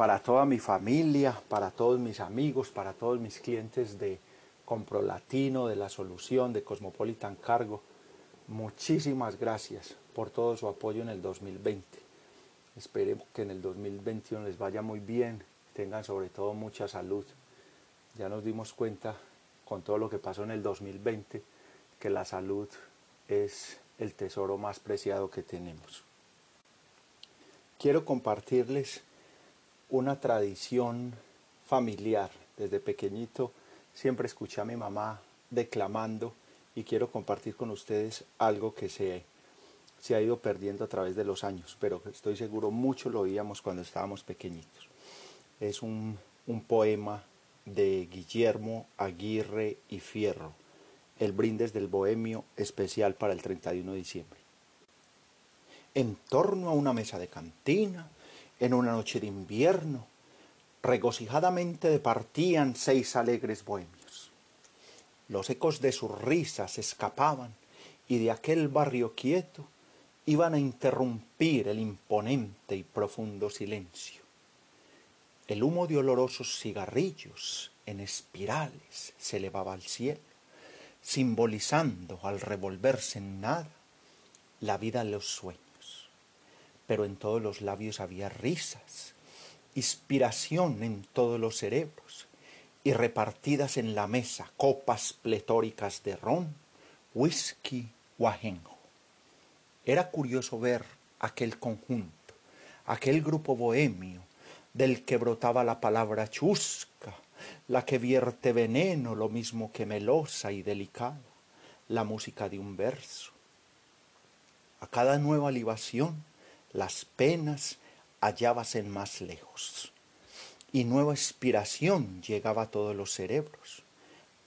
para toda mi familia, para todos mis amigos, para todos mis clientes de Compro Latino, de La Solución, de Cosmopolitan Cargo. Muchísimas gracias por todo su apoyo en el 2020. Espero que en el 2021 les vaya muy bien, tengan sobre todo mucha salud. Ya nos dimos cuenta con todo lo que pasó en el 2020 que la salud es el tesoro más preciado que tenemos. Quiero compartirles una tradición familiar. Desde pequeñito siempre escuché a mi mamá declamando y quiero compartir con ustedes algo que se, se ha ido perdiendo a través de los años, pero estoy seguro mucho lo oíamos cuando estábamos pequeñitos. Es un, un poema de Guillermo Aguirre y Fierro, El brindis del bohemio especial para el 31 de diciembre. En torno a una mesa de cantina, en una noche de invierno, regocijadamente departían seis alegres bohemios. Los ecos de sus risas escapaban y de aquel barrio quieto iban a interrumpir el imponente y profundo silencio. El humo de olorosos cigarrillos en espirales se elevaba al cielo, simbolizando al revolverse en nada la vida en los sueños pero en todos los labios había risas, inspiración en todos los cerebros, y repartidas en la mesa copas pletóricas de ron, whisky o ajenjo. Era curioso ver aquel conjunto, aquel grupo bohemio del que brotaba la palabra chusca, la que vierte veneno lo mismo que melosa y delicada, la música de un verso. A cada nueva libación las penas en más lejos, y nueva inspiración llegaba a todos los cerebros,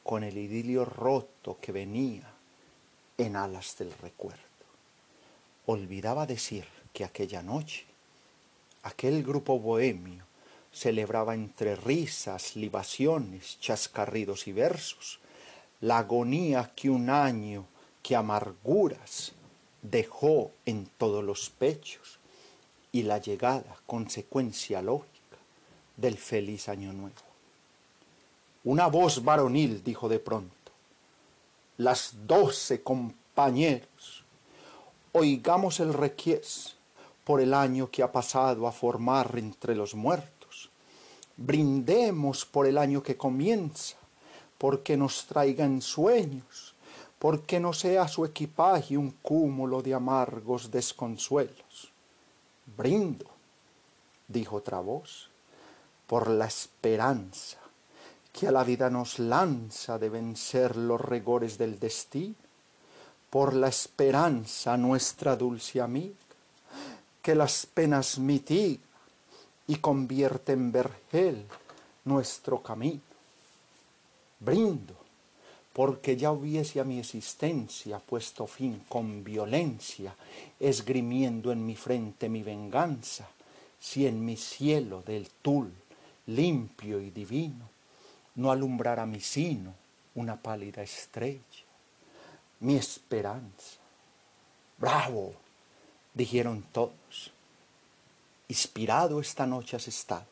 con el idilio roto que venía en alas del recuerdo. Olvidaba decir que aquella noche, aquel grupo bohemio celebraba entre risas, libaciones, chascarridos y versos, la agonía que un año que amarguras dejó en todos los pechos y la llegada, consecuencia lógica, del feliz año nuevo. Una voz varonil dijo de pronto, las doce compañeros, oigamos el requies por el año que ha pasado a formar entre los muertos, brindemos por el año que comienza, porque nos traigan sueños, porque no sea su equipaje un cúmulo de amargos desconsuelos. Brindo, dijo otra voz, por la esperanza que a la vida nos lanza de vencer los rigores del destino, por la esperanza nuestra dulce amiga, que las penas mitiga y convierte en vergel nuestro camino. Brindo porque ya hubiese a mi existencia puesto fin con violencia, esgrimiendo en mi frente mi venganza, si en mi cielo del tul, limpio y divino, no alumbrara mi sino una pálida estrella, mi esperanza. ¡Bravo! dijeron todos. Inspirado esta noche has estado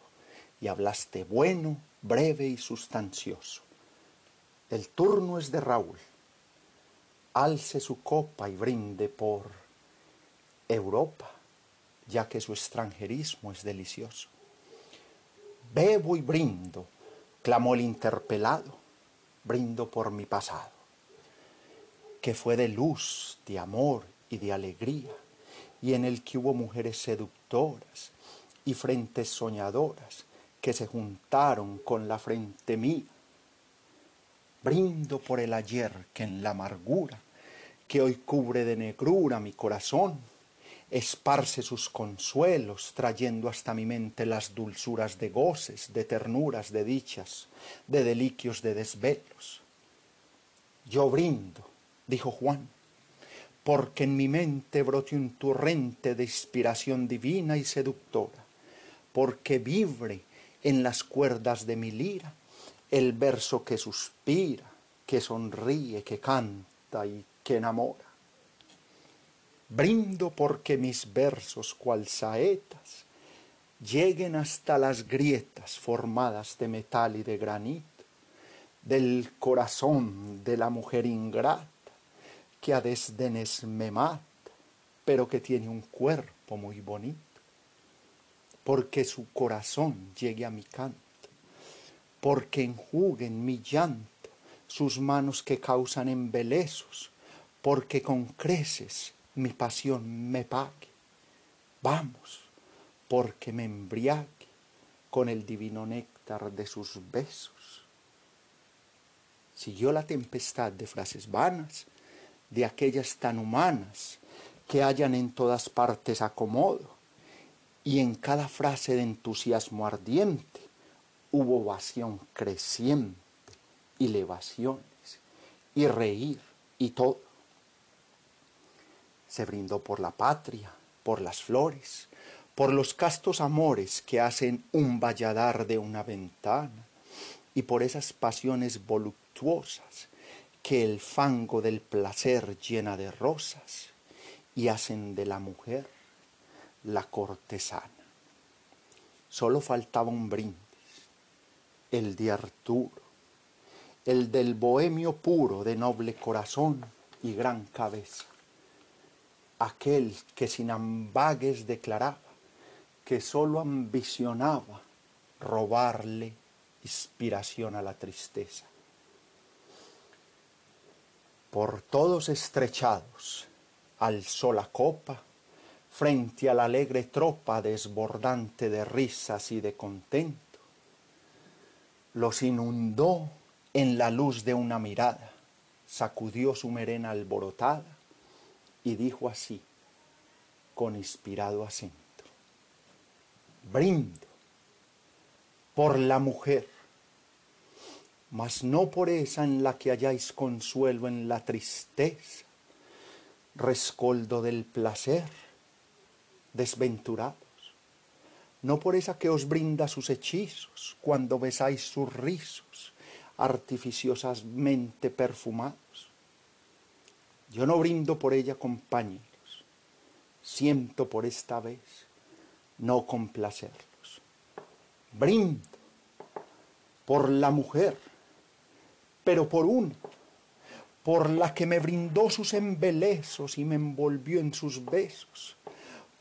y hablaste bueno, breve y sustancioso el turno es de Raúl. Alce su copa y brinde por Europa, ya que su extranjerismo es delicioso. Bebo y brindo, clamó el interpelado, brindo por mi pasado, que fue de luz, de amor y de alegría, y en el que hubo mujeres seductoras y frentes soñadoras que se juntaron con la frente mía Brindo por el ayer que en la amargura, que hoy cubre de negrura mi corazón, esparce sus consuelos, trayendo hasta mi mente las dulzuras de goces, de ternuras, de dichas, de deliquios, de desvelos. Yo brindo, dijo Juan, porque en mi mente brote un torrente de inspiración divina y seductora, porque vibre en las cuerdas de mi lira el verso que suspira, que sonríe, que canta y que enamora. Brindo porque mis versos, cual saetas, lleguen hasta las grietas formadas de metal y de granito del corazón de la mujer ingrata que a desdenes me mata, pero que tiene un cuerpo muy bonito, porque su corazón llegue a mi canto, porque enjuguen mi llanto sus manos que causan embelezos, porque con creces mi pasión me pague. Vamos, porque me embriague con el divino néctar de sus besos. Siguió la tempestad de frases vanas, de aquellas tan humanas que hallan en todas partes acomodo, y en cada frase de entusiasmo ardiente hubo ovación creciente y levaciones y reír y todo. Se brindó por la patria, por las flores, por los castos amores que hacen un valladar de una ventana y por esas pasiones voluptuosas que el fango del placer llena de rosas y hacen de la mujer la cortesana. Solo faltaba un brindis, el de Arturo, el del bohemio puro de noble corazón y gran cabeza, aquel que sin ambagues declaraba que sólo ambicionaba robarle inspiración a la tristeza por todos estrechados, alzó la copa frente a la alegre tropa desbordante de risas y de contento. Los inundó en la luz de una mirada, sacudió su merena alborotada y dijo así, con inspirado acento, brindo por la mujer mas no por esa en la que halláis consuelo en la tristeza, rescoldo del placer, desventurados, no por esa que os brinda sus hechizos cuando besáis sus rizos, artificiosamente perfumados. Yo no brindo por ella compañeros, siento por esta vez no complacerlos. Brindo por la mujer pero por una, por la que me brindó sus embelezos y me envolvió en sus besos,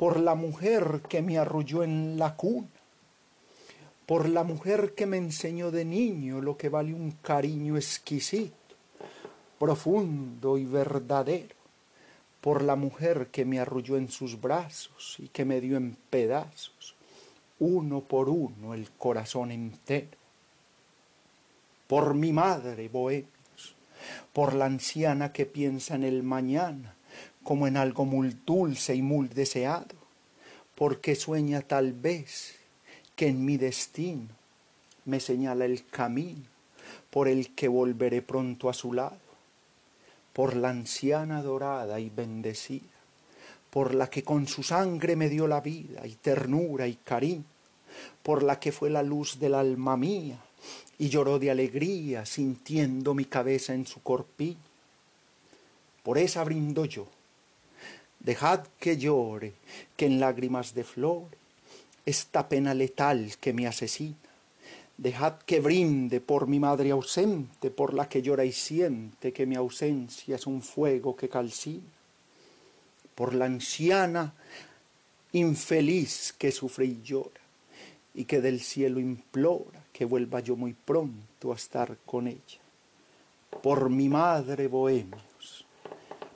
por la mujer que me arrulló en la cuna, por la mujer que me enseñó de niño lo que vale un cariño exquisito, profundo y verdadero, por la mujer que me arrulló en sus brazos y que me dio en pedazos, uno por uno, el corazón entero por mi madre, bohemios, por la anciana que piensa en el mañana como en algo muy dulce y muy deseado, porque sueña tal vez que en mi destino me señala el camino por el que volveré pronto a su lado, por la anciana dorada y bendecida, por la que con su sangre me dio la vida y ternura y cariño, por la que fue la luz del alma mía, y lloró de alegría sintiendo mi cabeza en su corpiño. Por esa brindo yo. Dejad que llore, que en lágrimas de flor esta pena letal que me asesina. Dejad que brinde por mi madre ausente, por la que llora y siente que mi ausencia es un fuego que calcina. Por la anciana infeliz que sufre y llora y que del cielo implora que vuelva yo muy pronto a estar con ella. Por mi madre, bohemios,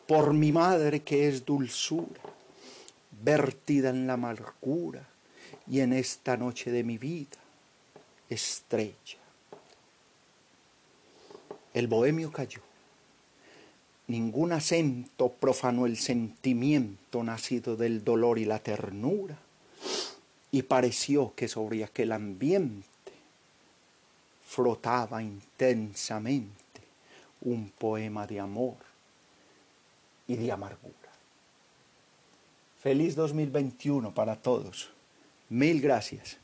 por mi madre que es dulzura, vertida en la amargura y en esta noche de mi vida, estrella. El bohemio cayó. Ningún acento profanó el sentimiento nacido del dolor y la ternura, y pareció que sobre aquel ambiente flotaba intensamente un poema de amor y de amargura. Feliz 2021 para todos. Mil gracias.